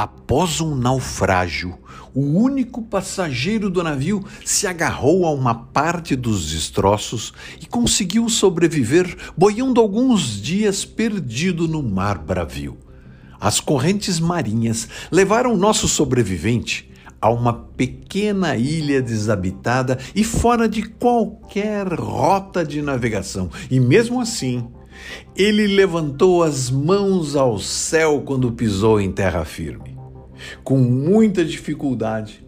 Após um naufrágio, o único passageiro do navio se agarrou a uma parte dos destroços e conseguiu sobreviver, boiando alguns dias perdido no mar bravio. As correntes marinhas levaram nosso sobrevivente a uma pequena ilha desabitada e fora de qualquer rota de navegação, e mesmo assim ele levantou as mãos ao céu quando pisou em terra firme. Com muita dificuldade,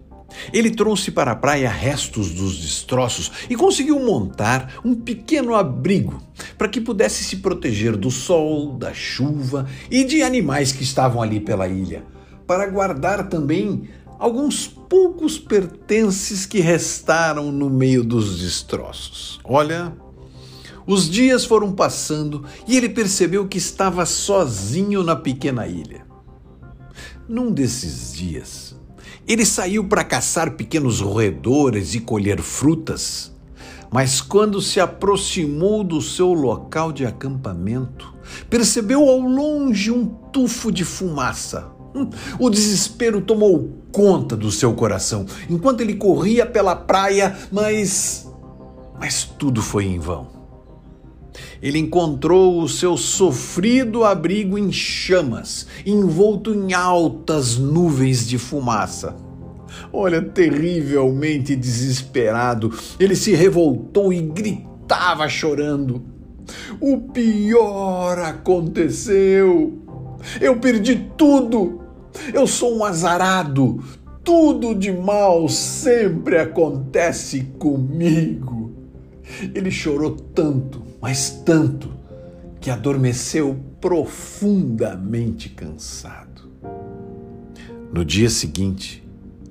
ele trouxe para a praia restos dos destroços e conseguiu montar um pequeno abrigo para que pudesse se proteger do sol, da chuva e de animais que estavam ali pela ilha, para guardar também alguns poucos pertences que restaram no meio dos destroços. Olha, os dias foram passando e ele percebeu que estava sozinho na pequena ilha. Num desses dias, ele saiu para caçar pequenos roedores e colher frutas. Mas quando se aproximou do seu local de acampamento, percebeu ao longe um tufo de fumaça. Hum, o desespero tomou conta do seu coração enquanto ele corria pela praia, mas. Mas tudo foi em vão ele encontrou o seu sofrido abrigo em chamas, envolto em altas nuvens de fumaça. Olha, terrivelmente desesperado, ele se revoltou e gritava chorando. O pior aconteceu! Eu perdi tudo! Eu sou um azarado! Tudo de mal sempre acontece comigo! Ele chorou tanto mas tanto que adormeceu profundamente cansado. No dia seguinte,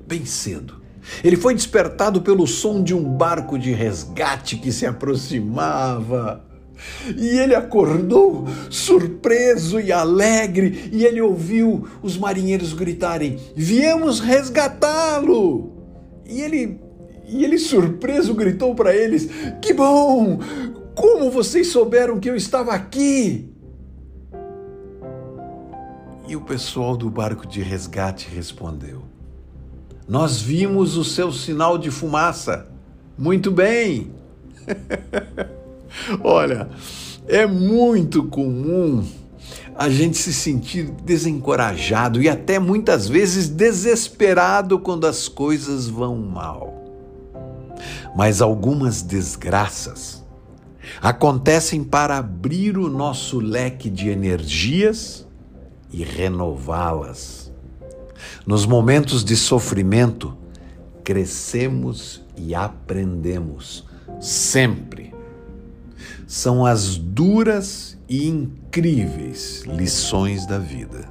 bem cedo, ele foi despertado pelo som de um barco de resgate que se aproximava. E ele acordou surpreso e alegre, e ele ouviu os marinheiros gritarem: Viemos resgatá-lo! E ele, e ele surpreso gritou para eles: Que bom! Como vocês souberam que eu estava aqui? E o pessoal do barco de resgate respondeu: Nós vimos o seu sinal de fumaça. Muito bem. Olha, é muito comum a gente se sentir desencorajado e até muitas vezes desesperado quando as coisas vão mal. Mas algumas desgraças acontecem para abrir o nosso leque de energias e renová-las. Nos momentos de sofrimento, crescemos e aprendemos, sempre. São as duras e incríveis lições da vida.